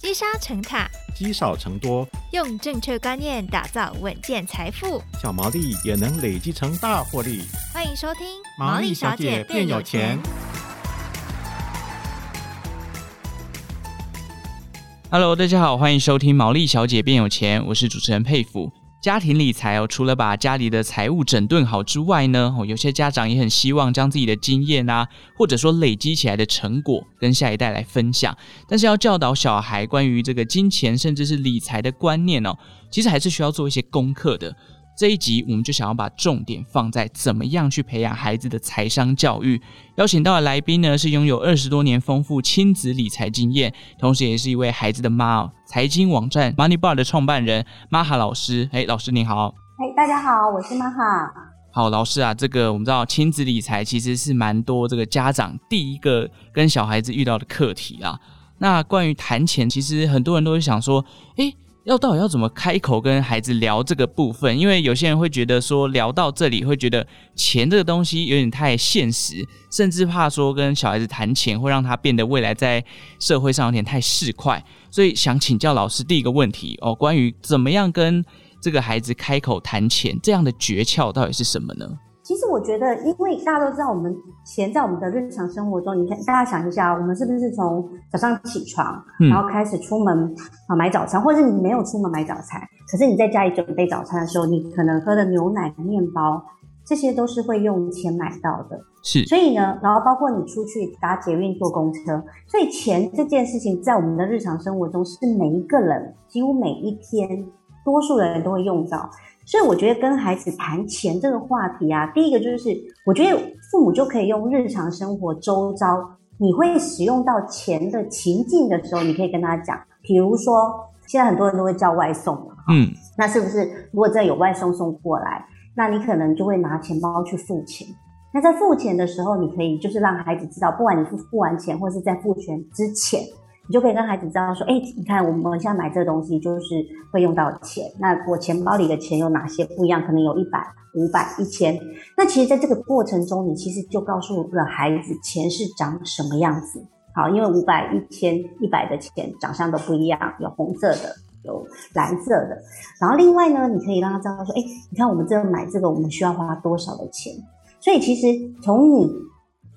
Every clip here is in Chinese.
积沙成塔，积少成多，用正确观念打造稳健财富，小毛利也能累积成大获利。欢迎收听《毛利小姐变有钱》。Hello，大家好，欢迎收听《毛利小姐变有钱》，我是主持人沛甫。家庭理财哦，除了把家里的财务整顿好之外呢，哦，有些家长也很希望将自己的经验啊，或者说累积起来的成果跟下一代来分享。但是要教导小孩关于这个金钱甚至是理财的观念哦，其实还是需要做一些功课的。这一集我们就想要把重点放在怎么样去培养孩子的财商教育。邀请到的来宾呢，是拥有二十多年丰富亲子理财经验，同时也是一位孩子的妈哦。财经网站 Money Bar 的创办人玛哈老师。哎，老师您好。哎，大家好，我是玛哈。好，老师啊，这个我们知道亲子理财其实是蛮多这个家长第一个跟小孩子遇到的课题啊。那关于谈钱，其实很多人都会想说，哎。要到底要怎么开口跟孩子聊这个部分？因为有些人会觉得说聊到这里会觉得钱这个东西有点太现实，甚至怕说跟小孩子谈钱会让他变得未来在社会上有点太市侩。所以想请教老师第一个问题哦，关于怎么样跟这个孩子开口谈钱这样的诀窍到底是什么呢？其实我觉得，因为大家都知道，我们钱在我们的日常生活中，你看，大家想一下，我们是不是从早上起床，然后开始出门啊买早餐，或者是你没有出门买早餐，可是你在家里准备早餐的时候，你可能喝的牛奶、面包，这些都是会用钱买到的。是，所以呢，然后包括你出去搭捷运、坐公车，所以钱这件事情在我们的日常生活中，是每一个人几乎每一天，多数人都会用到。所以我觉得跟孩子谈钱这个话题啊，第一个就是我觉得父母就可以用日常生活周遭你会使用到钱的情境的时候，你可以跟他讲，比如说现在很多人都会叫外送嘛，嗯，那是不是如果这有外送送过来，那你可能就会拿钱包去付钱。那在付钱的时候，你可以就是让孩子知道，不管你是付完钱或是在付钱之前。你就可以跟孩子知道说，哎、你看我们现在买这个东西就是会用到钱。那我钱包里的钱有哪些不一样？可能有一百、五百、一千。那其实，在这个过程中，你其实就告诉了孩子钱是长什么样子。好，因为五百、一千、一百的钱长相都不一样，有红色的，有蓝色的。然后另外呢，你可以让他知道说，哎、你看我们这个买这个，我们需要花多少的钱。所以其实从你。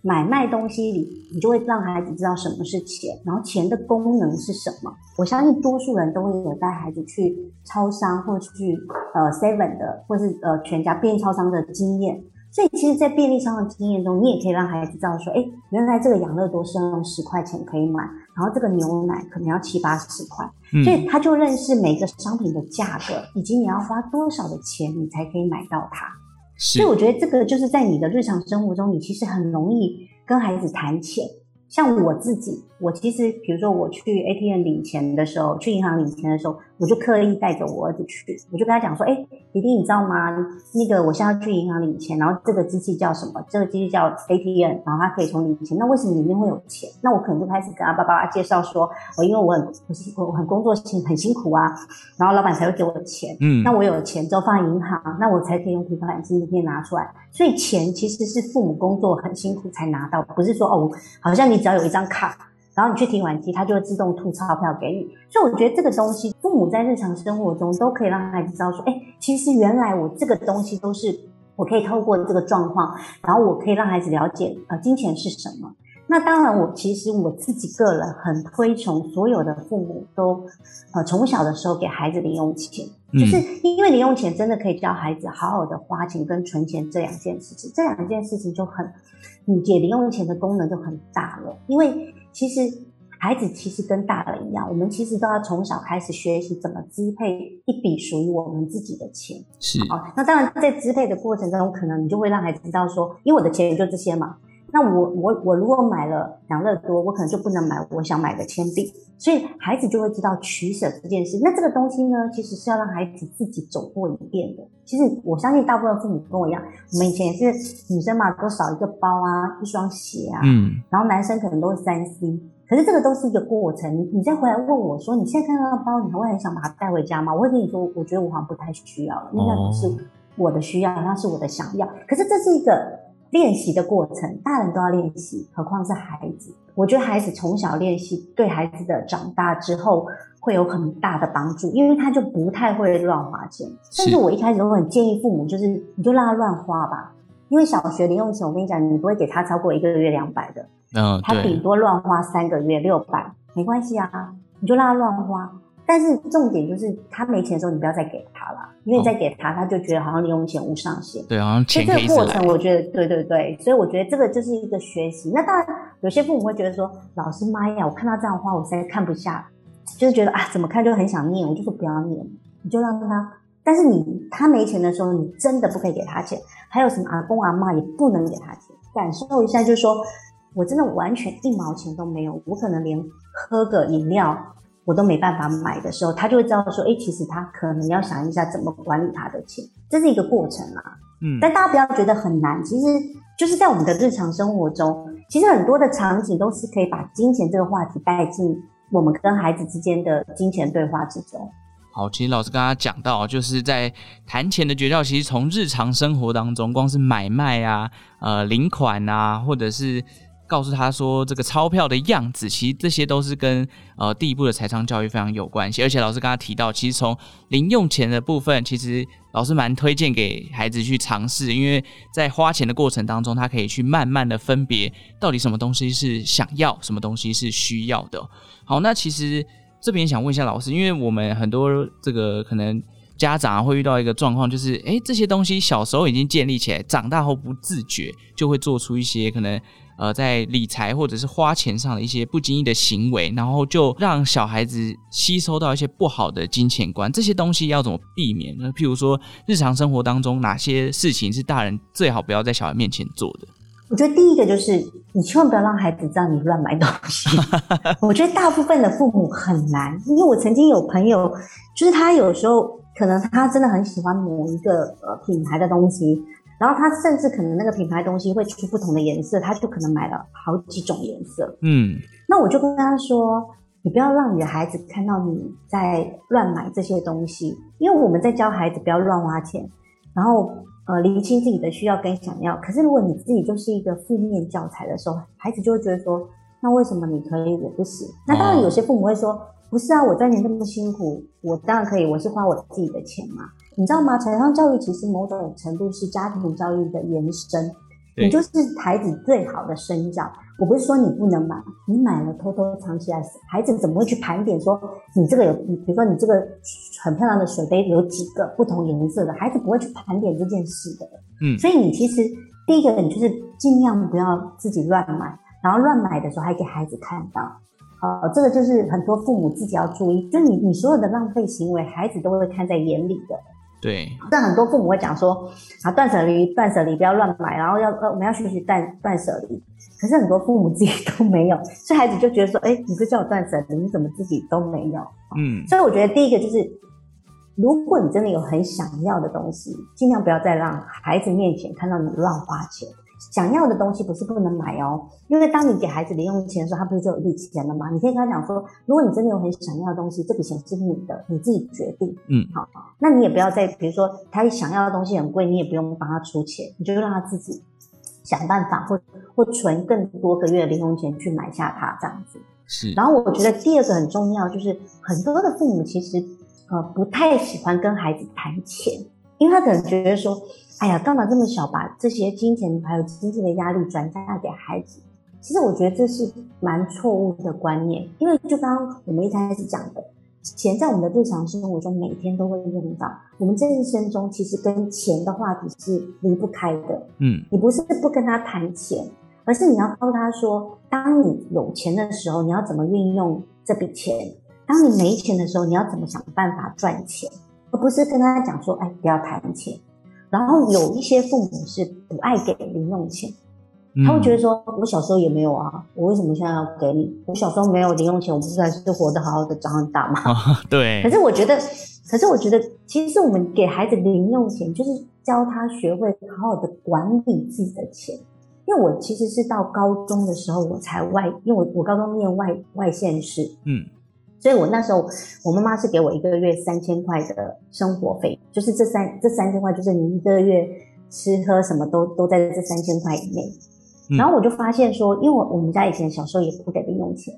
买卖东西里，你就会让孩子知道什么是钱，然后钱的功能是什么。我相信多数人都会有带孩子去超商或去呃 Seven 的，或是呃全家便利超商的经验。所以其实，在便利商的经验中，你也可以让孩子知道说，哎，原来这个养乐多是用十块钱可以买，然后这个牛奶可能要七八十块。嗯，所以他就认识每个商品的价格，以及你要花多少的钱，你才可以买到它。所以我觉得这个就是在你的日常生活中，你其实很容易跟孩子谈钱。像我自己，我其实比如说我去 ATM 领钱的时候，去银行领钱的时候，我就刻意带着我儿子去，我就跟他讲说：“哎，弟弟，你知道吗？那个我现在要去银行领钱，然后这个机器叫什么？这个机器叫 ATM，然后它可以从领钱。那为什么里面会有钱？那我可能就开始跟他爸爸介绍说：我因为我很我我很工作辛很辛苦啊，然后老板才会给我钱。嗯，那我有了钱之后放在银行，那我才可以用提款机里面拿出来。所以钱其实是父母工作很辛苦才拿到，不是说哦，好像你。只要有一张卡，然后你去提款机，它就会自动吐钞票给你。所以我觉得这个东西，父母在日常生活中都可以让孩子知道说，哎，其实原来我这个东西都是我可以透过这个状况，然后我可以让孩子了解，呃，金钱是什么。那当然，我其实我自己个人很推崇所有的父母都，呃，从小的时候给孩子零用钱，就是因为零用钱真的可以教孩子好好的花钱跟存钱这两件事情，这两件事情就很，你给零用钱的功能就很大了。因为其实孩子其实跟大人一样，我们其实都要从小开始学习怎么支配一笔属于我们自己的钱。是，哦，那当然在支配的过程中，可能你就会让孩子知道说，因为我的钱也就这些嘛。那我我我如果买了养乐多，我可能就不能买我想买的铅笔，所以孩子就会知道取舍这件事。那这个东西呢，其实是要让孩子自己走过一遍的。其实我相信大部分父母跟我一样，我们以前也是女生嘛，都少一个包啊，一双鞋啊，嗯，然后男生可能都是三 C，可是这个都是一个过程。你你再回来问我说，你现在看到那个包，你还会很想把它带回家吗？我会跟你说，我觉得我好像不太需要了，那个不是我的需要，那是我的想要。可是这是一个。练习的过程，大人都要练习，何况是孩子？我觉得孩子从小练习，对孩子的长大之后会有很大的帮助，因为他就不太会乱花钱。甚至我一开始都很建议父母，就是你就让他乱花吧，因为小学零用钱，我跟你讲，你不会给他超过一个月两百的，嗯，他顶多乱花三个月六百，没关系啊，你就让他乱花。但是重点就是他没钱的时候，你不要再给他了，因为你再给他，他就觉得好像零用钱无上限。对，好像钱可以这个过程，我觉得对对对，所以我觉得这个就是一个学习。那当然，有些父母会觉得说，老师妈呀，我看到这样的话，我实在看不下，就是觉得啊，怎么看就很想念，我就说不要念，你就让他。但是你他没钱的时候，你真的不可以给他钱。还有什么阿公阿妈也不能给他钱，感受一下，就是说我真的完全一毛钱都没有，我可能连喝个饮料。我都没办法买的时候，他就会知道说，哎，其实他可能要想一下怎么管理他的钱，这是一个过程啦。嗯，但大家不要觉得很难，其实就是在我们的日常生活中，其实很多的场景都是可以把金钱这个话题带进我们跟孩子之间的金钱对话之中。好，其实老师刚刚讲到，就是在谈钱的诀窍，其实从日常生活当中，光是买卖啊、呃领款啊，或者是。告诉他说，这个钞票的样子，其实这些都是跟呃第一步的财商教育非常有关系。而且老师刚刚提到，其实从零用钱的部分，其实老师蛮推荐给孩子去尝试，因为在花钱的过程当中，他可以去慢慢的分别到底什么东西是想要，什么东西是需要的。好，那其实这边想问一下老师，因为我们很多这个可能家长会遇到一个状况，就是诶这些东西小时候已经建立起来，长大后不自觉就会做出一些可能。呃，在理财或者是花钱上的一些不经意的行为，然后就让小孩子吸收到一些不好的金钱观，这些东西要怎么避免呢？譬如说，日常生活当中哪些事情是大人最好不要在小孩面前做的？我觉得第一个就是你千万不要让孩子知道你乱买东西。我觉得大部分的父母很难，因为我曾经有朋友，就是他有时候可能他真的很喜欢某一个呃品牌的东西。然后他甚至可能那个品牌东西会出不同的颜色，他就可能买了好几种颜色。嗯，那我就跟他说，你不要让你的孩子看到你在乱买这些东西，因为我们在教孩子不要乱花钱，然后呃厘清自己的需要跟想要。可是如果你自己就是一个负面教材的时候，孩子就会觉得说，那为什么你可以我不行？那当然有些父母会说，不是啊，我赚钱那么辛苦，我当然可以，我是花我自己的钱嘛。你知道吗？财商教育其实某种程度是家庭教育的延伸，你就是孩子最好的身教。我不是说你不能买，你买了偷偷藏起来，孩子怎么会去盘点说你这个有？比如说你这个很漂亮的水杯有几个不同颜色的？孩子不会去盘点这件事的。嗯，所以你其实第一个，你就是尽量不要自己乱买，然后乱买的时候还给孩子看到。好，这个就是很多父母自己要注意，就你你所有的浪费行为，孩子都会看在眼里的。对，但很多父母会讲说啊，断舍离，断舍离，不要乱买，然后要呃，我们要学习断断舍离。可是很多父母自己都没有，所以孩子就觉得说，哎，你不叫我断舍离，你怎么自己都没有？嗯，所以我觉得第一个就是，如果你真的有很想要的东西，尽量不要再让孩子面前看到你乱花钱。想要的东西不是不能买哦，因为当你给孩子零用钱的时候，他不是就有一笔钱了吗？你可以跟他讲说，如果你真的有很想要的东西，这笔钱是你的，你自己决定。嗯，好，那你也不要再，比如说他想要的东西很贵，你也不用帮他出钱，你就让他自己想办法，或或存更多个月的零用钱去买下它这样子。是。然后我觉得第二个很重要，就是很多的父母其实呃不太喜欢跟孩子谈钱，因为他可能觉得说。哎呀，干嘛这么小把这些金钱还有经济的压力转嫁给孩子？其实我觉得这是蛮错误的观念，因为就刚刚我们一开始讲的，钱在我们的日常生活中每天都会用到，我们这一生中其实跟钱的话题是离不开的。嗯，你不是不跟他谈钱，而是你要告诉他说，当你有钱的时候，你要怎么运用这笔钱；当你没钱的时候，你要怎么想办法赚钱，而不是跟他讲说，哎，不要谈钱。然后有一些父母是不爱给零用钱，他会觉得说：“我小时候也没有啊，我为什么现在要给你？我小时候没有零用钱，我不是还是活得好好的，长很大吗？”哦，对。可是我觉得，可是我觉得，其实我们给孩子零用钱，就是教他学会好好的管理自己的钱。因为我其实是到高中的时候，我才外，因为我我高中念外外县市，嗯。所以我那时候，我妈妈是给我一个月三千块的生活费，就是这三这三千块，就是你一个月吃喝什么都都在这三千块以内。然后我就发现说，因为我我们家以前小时候也不给零用钱，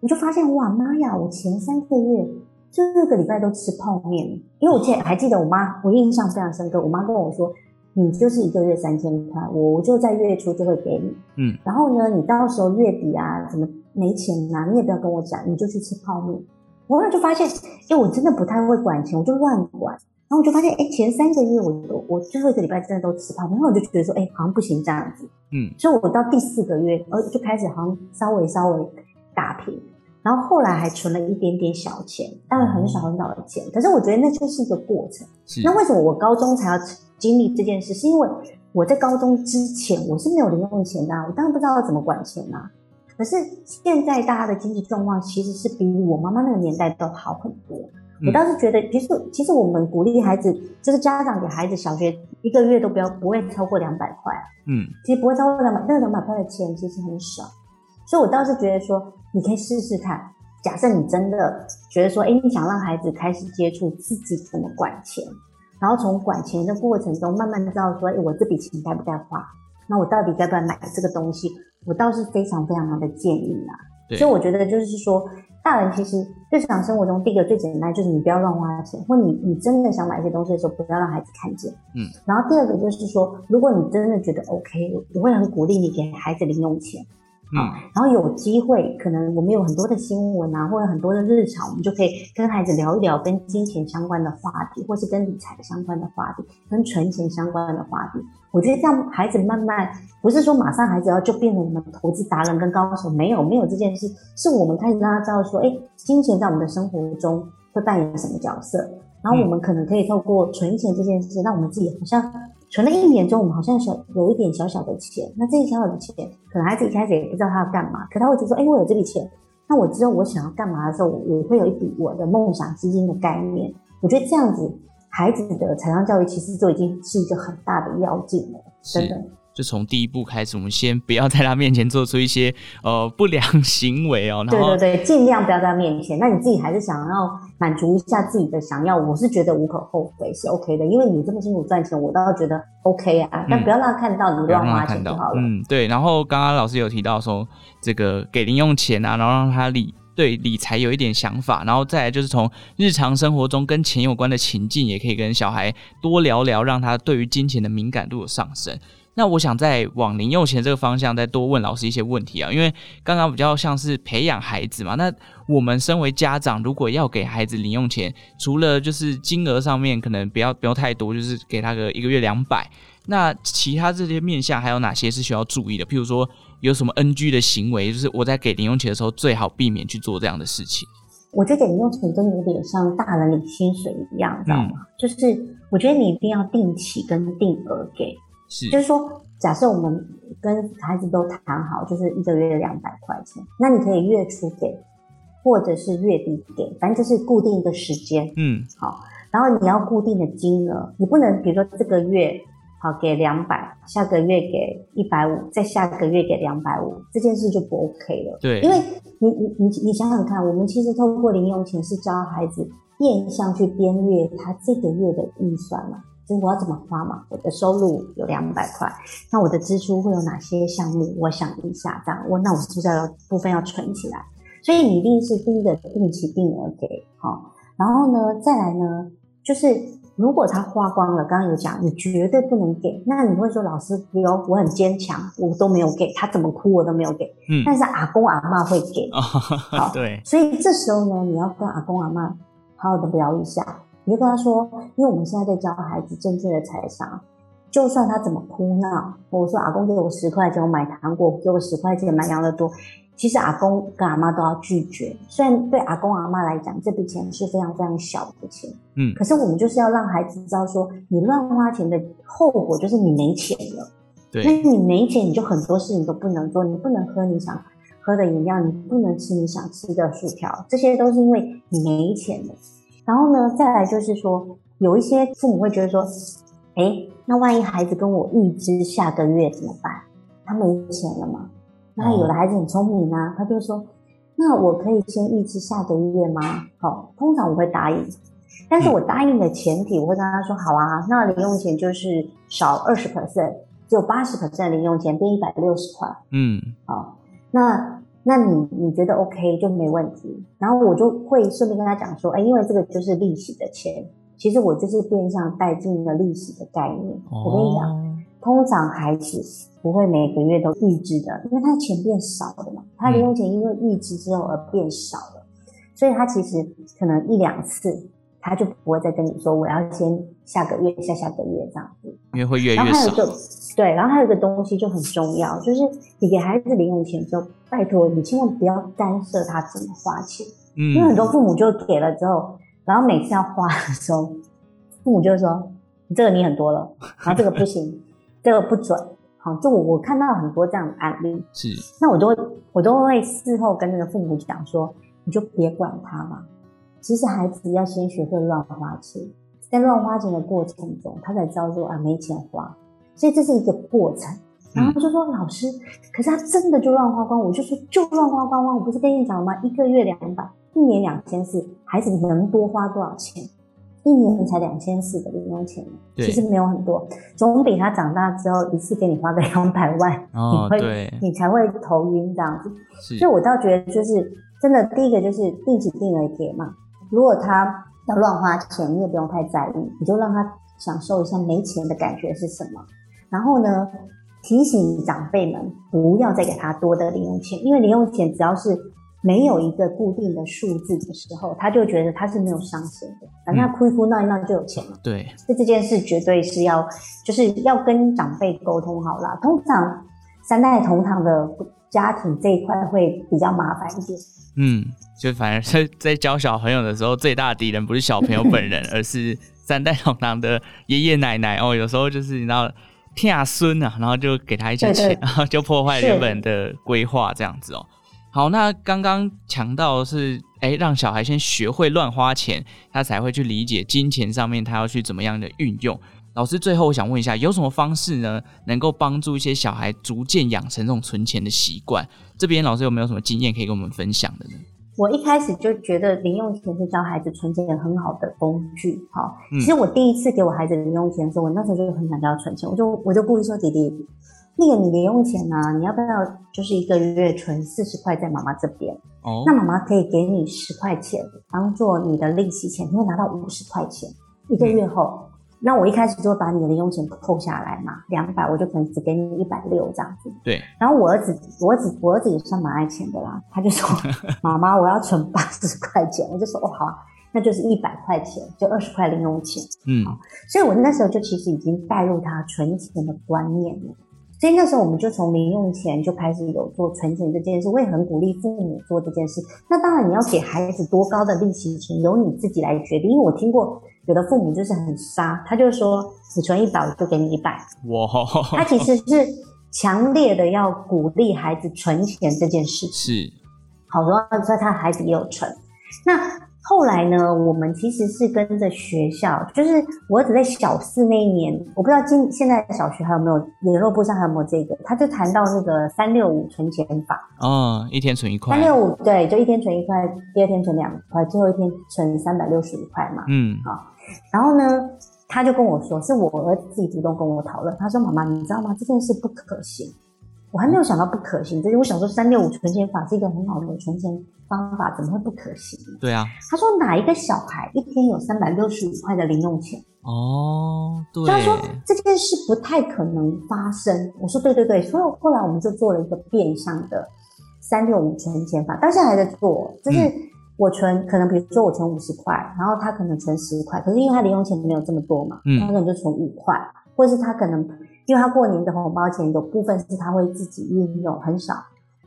我就发现哇妈呀，我前三个月这个礼拜都吃泡面，因为我记还记得我妈，我印象非常深刻，我妈跟我说，你就是一个月三千块，我我就在月初就会给你，嗯，然后呢，你到时候月底啊，怎么没钱啊，你也不要跟我讲，你就去吃泡面。我后来就发现，因为我真的不太会管钱，我就乱管。然后我就发现，哎，前三个月我都我最后一个礼拜真的都吃泡面，然后我就觉得说，哎，好像不行这样子，嗯，所以我到第四个月，呃，就开始好像稍微稍微打平，然后后来还存了一点点小钱，当然很少很少的钱，可是我觉得那就是一个过程。那为什么我高中才要经历这件事？是因为我在高中之前我是没有零用钱的，我当然不知道要怎么管钱啊。可是现在大家的经济状况其实是比我妈妈那个年代都好很多。我倒是觉得，其实其实我们鼓励孩子，就是家长给孩子小学一个月都不要不会超过两百块，嗯，其实不会超过两百，那个两百块的钱其实很少，所以我倒是觉得说，你可以试试看。假设你真的觉得说，哎，你想让孩子开始接触自己怎么管钱，然后从管钱的过程中慢慢知道说，哎，我这笔钱该不该花，那我到底该不该买这个东西，我倒是非常非常的建议啦。对所以我觉得就是说。大人其实日常生活中，第一个最简单就是你不要乱花钱，或你你真的想买一些东西的时候，不要让孩子看见。嗯。然后第二个就是说，如果你真的觉得 OK，我会很鼓励你给孩子零用钱。嗯，然后有机会，可能我们有很多的新闻啊，或者很多的日常，我们就可以跟孩子聊一聊跟金钱相关的话题，或是跟理财相关的话题，跟存钱相关的话题。我觉得这样孩子慢慢，不是说马上孩子要就变成什么投资达人跟高手，没有没有这件事，是我们开始让他知道说，哎，金钱在我们的生活中会扮演什么角色，然后我们可能可以透过存钱这件事，让我们自己好像。存了一年中，我们好像小有一点小小的钱。那这些小小的钱，可能孩子一开始也不知道他要干嘛，可他会觉得说：“哎，我有这笔钱，那我知道我想要干嘛的时候，我会有一笔我的梦想基金的概念。”我觉得这样子，孩子的财商教育其实就已经是一个很大的要件了，真的。就从第一步开始，我们先不要在他面前做出一些呃不良行为哦。然后对对对，尽量不要在他面前。那你自己还是想要满足一下自己的想要，我是觉得无可厚非，是 OK 的。因为你这么辛苦赚钱，我倒觉得 OK 啊。但不要让他看到你乱花钱就好了。嗯，对。然后刚刚老师有提到说，这个给零用钱啊，然后让他理对理财有一点想法，然后再来就是从日常生活中跟钱有关的情境，也可以跟小孩多聊聊，让他对于金钱的敏感度有上升。那我想再往零用钱这个方向再多问老师一些问题啊，因为刚刚比较像是培养孩子嘛。那我们身为家长，如果要给孩子零用钱，除了就是金额上面可能不要不要太多，就是给他个一个月两百，那其他这些面向还有哪些是需要注意的？譬如说有什么 NG 的行为，就是我在给零用钱的时候最好避免去做这样的事情。我觉得给零用钱真的有点像大人领薪水一样，你知道吗？嗯、就是我觉得你一定要定期跟定额给。是，就是说，假设我们跟孩子都谈好，就是一个月两百块钱，那你可以月初给，或者是月底给，反正就是固定一个时间，嗯，好，然后你要固定的金额，你不能比如说这个月好给两百，下个月给一百五，再下个月给两百五，这件事就不 OK 了。对，因为你你你你想想看，我们其实透过零用钱是教孩子变相去编列他这个月的预算嘛。就是我要怎么花嘛？我的收入有两百块，那我的支出会有哪些项目？我想一下，这样我那我是不是要部分要存起来？所以你一定是第一个定期定额给，好，然后呢，再来呢，就是如果他花光了，刚刚有讲，你绝对不能给。那你会说，老师，比如我很坚强，我都没有给他，怎么哭我都没有给。嗯，但是阿公阿妈会给，哦、好，对，所以这时候呢，你要跟阿公阿妈好好的聊一下。你就跟他说，因为我们现在在教孩子正确的财商，就算他怎么哭闹，我说阿公给我十块钱，我买糖果，给我十块钱买养乐多，其实阿公跟阿妈都要拒绝。虽然对阿公阿妈来讲，这笔钱是非常非常小的钱，嗯，可是我们就是要让孩子知道说，你乱花钱的后果就是你没钱了。对，那你没钱，你就很多事情都不能做，你不能喝你想喝的饮料，你不能吃你想吃的薯条，这些都是因为你没钱了。然后呢，再来就是说，有一些父母会觉得说，哎，那万一孩子跟我预支下个月怎么办？他没钱了嘛？那有的孩子很聪明啊，他就说，那我可以先预支下个月吗？好，通常我会答应。但是我答应的前提，我会跟他说，好啊，那零用钱就是少二十 percent，只有八十 percent 零用钱变一百六十块。嗯，好，那那你你觉得 OK 就没问题。然后我就会顺便跟他讲说，哎，因为这个就是利息的钱，其实我就是变相带进了利息的概念。哦、我跟你讲，通常孩子不会每个月都预支的，因为他钱变少了嘛，他零用钱因为预支之后而变少了。嗯所以他其实可能一两次，他就不会再跟你说我要先下个月、下下个月这样子，因为会越来越少。对，然后还有一个东西就很重要，就是你给孩子零用钱之后，拜托你千万不要干涉他怎么花钱。嗯，因为很多父母就给了之后，然后每次要花的时候，父母就说你这个你很多了，然后这个不行，这个不准。好，就我我看到很多这样的案例。是，那我都会我都会事后跟那个父母讲说。你就别管他嘛。其实孩子要先学会乱花钱，在乱花钱的过程中，他才知道说啊没钱花，所以这是一个过程。然后他就说、嗯、老师，可是他真的就乱花光，我就说就乱花光光。我不是跟你讲了吗？一个月两百，一年两千四，孩子能多花多少钱？一年才两千四的零用钱，其实没有很多，总比他长大之后一次给你花个两百万，哦、你会你才会头晕这样子。所以我倒觉得就是。真的，第一个就是定期定额给嘛。如果他要乱花钱，你也不用太在意，你就让他享受一下没钱的感觉是什么。然后呢，提醒长辈们不要再给他多的零用钱，因为零用钱只要是没有一个固定的数字的时候，他就觉得他是没有上限的，反正他哭一哭闹一闹就有钱了。对，所以这件事绝对是要，就是要跟长辈沟通好啦。通常三代同堂的家庭这一块会比较麻烦一点。嗯，就反而在在教小朋友的时候，最大的敌人不是小朋友本人，而是三代同堂的爷爷奶奶哦。有时候就是你知道，天孙啊，然后就给他一些钱，对对，然后就破坏原本的规划这样子哦。好，那刚刚强到是，哎，让小孩先学会乱花钱，他才会去理解金钱上面他要去怎么样的运用。老师，最后我想问一下，有什么方式呢，能够帮助一些小孩逐渐养成这种存钱的习惯？这边老师有没有什么经验可以跟我们分享的呢？我一开始就觉得零用钱是教孩子存钱很好的工具。哈，其实我第一次给我孩子零用钱的时候，我那时候就很想教他存钱，我就我就故意说：“弟弟，那个你零用钱呢、啊？你要不要就是一个月存四十块在妈妈这边？哦，那妈妈可以给你十块钱当做你的利息钱，你会拿到五十块钱一个月后。嗯”那我一开始就会把你的零用钱扣下来嘛，两百我就可能只给你一百六这样子。对。然后我儿子，我儿子，我儿子也算蛮爱钱的啦，他就说：“妈妈，我要存八十块钱。”我就说：“哦，好啊，那就是一百块钱，就二十块零用钱。”嗯。所以我那时候就其实已经带入他存钱的观念了。所以那时候我们就从零用钱就开始有做存钱这件事，我也很鼓励父母做这件事。那当然你要给孩子多高的利息钱，由你自己来决定，因为我听过。有的父母就是很杀，他就说只存一百我就给你一百。哇！他其实是强烈的要鼓励孩子存钱这件事。是，好多在他孩子也有存。那后来呢？我们其实是跟着学校，就是我儿子在小四那一年，我不知道今现在小学还有没有联络簿上还有没有这个，他就谈到那个三六五存钱法。哦，一天存一块。三六五对，就一天存一块，第二天存两块，最后一天存三百六十五块嘛。嗯，好。然后呢，他就跟我说，是我儿子自己主动跟我讨论。他说：“妈妈，你知道吗？这件事不可行。”我还没有想到不可行，就是我想说三六五存钱法是一个很好的存钱方法，怎么会不可行？对啊。他说：“哪一个小孩一天有三百六十五块的零用钱？”哦，对。他说这件事不太可能发生。我说：“对对对。”所以后来我们就做了一个变相的三六五存钱法，到现在还在做，就是。嗯我存可能，比如说我存五十块，然后他可能存十块，可是因为他零用钱没有这么多嘛，嗯，他可能就存五块，或者是他可能因为他过年的红包钱有部分是他会自己运用，很少，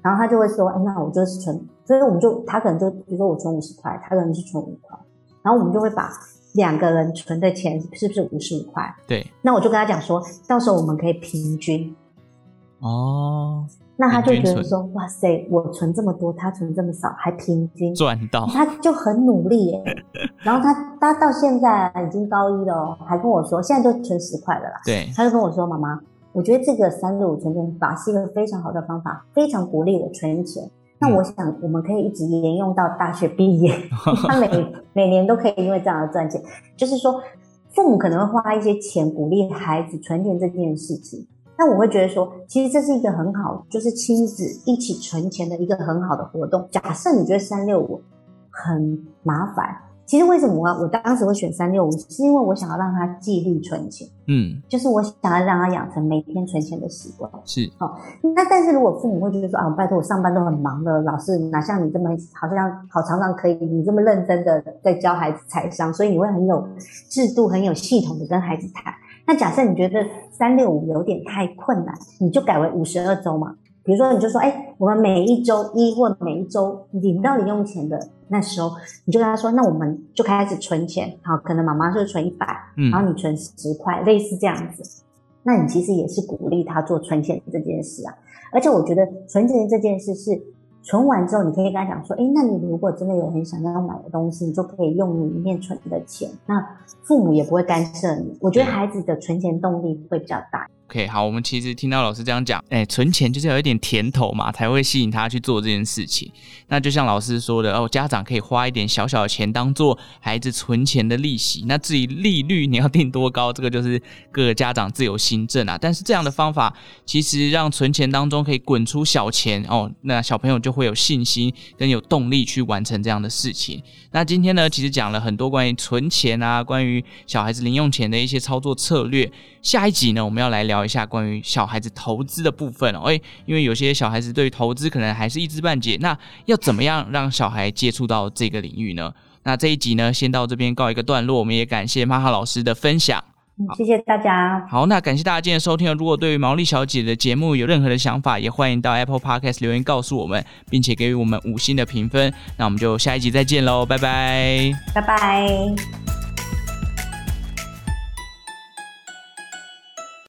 然后他就会说，哎，那我就是存，所以我们就他可能就比如说我存五十块，他可能是存五块，然后我们就会把两个人存的钱是不是五十五块？对，那我就跟他讲说，到时候我们可以平均。哦。那他就觉得说，哇塞，我存这么多，他存这么少，还平均赚到，他就很努力耶。然后他他到现在已经高一了，哦还跟我说，现在就存十块了啦。对，他就跟我说，妈妈，我觉得这个三六五存钱法是一个非常好的方法，非常鼓励我存钱。那我想我们可以一直沿用到大学毕业，他每每年都可以因为这样而赚钱。就是说，父母可能会花一些钱鼓励孩子存钱这件事情。那我会觉得说，其实这是一个很好，就是亲子一起存钱的一个很好的活动。假设你觉得三六五很麻烦。其实为什么我我当时会选三六五，是因为我想要让他纪律存钱，嗯，就是我想要让他养成每天存钱的习惯。是，哦，那但是如果父母会觉得说啊，拜托我上班都很忙的，老师哪像你这么好像好常常可以你这么认真的在教孩子财商，所以你会很有制度、很有系统的跟孩子谈。那假设你觉得三六五有点太困难，你就改为五十二周嘛。比如说，你就说，哎、欸，我们每一周一或每一周领到零用钱的那时候，你就跟他说，那我们就开始存钱，好，可能妈妈就存一百，然后你存十块，类似这样子。那你其实也是鼓励他做存钱这件事啊。而且我觉得存钱这件事是存完之后，你可以跟他讲说，哎、那你如果真的有很想要买的东西，你就可以用你里面存的钱，那父母也不会干涉你。我觉得孩子的存钱动力会比较大。OK，好，我们其实听到老师这样讲，哎，存钱就是有一点甜头嘛，才会吸引他去做这件事情。那就像老师说的，哦，家长可以花一点小小的钱当做孩子存钱的利息。那至于利率你要定多高，这个就是各个家长自由心证啊。但是这样的方法，其实让存钱当中可以滚出小钱哦，那小朋友就会有信心跟有动力去完成这样的事情。那今天呢，其实讲了很多关于存钱啊，关于小孩子零用钱的一些操作策略。下一集呢，我们要来聊一下关于小孩子投资的部分哦。诶，因为有些小孩子对于投资可能还是一知半解，那要怎么样让小孩接触到这个领域呢？那这一集呢，先到这边告一个段落。我们也感谢马哈老师的分享，谢谢大家。好，那感谢大家今天的收听。如果对于毛利小姐的节目有任何的想法，也欢迎到 Apple Podcast 留言告诉我们，并且给予我们五星的评分。那我们就下一集再见喽，拜拜，拜拜。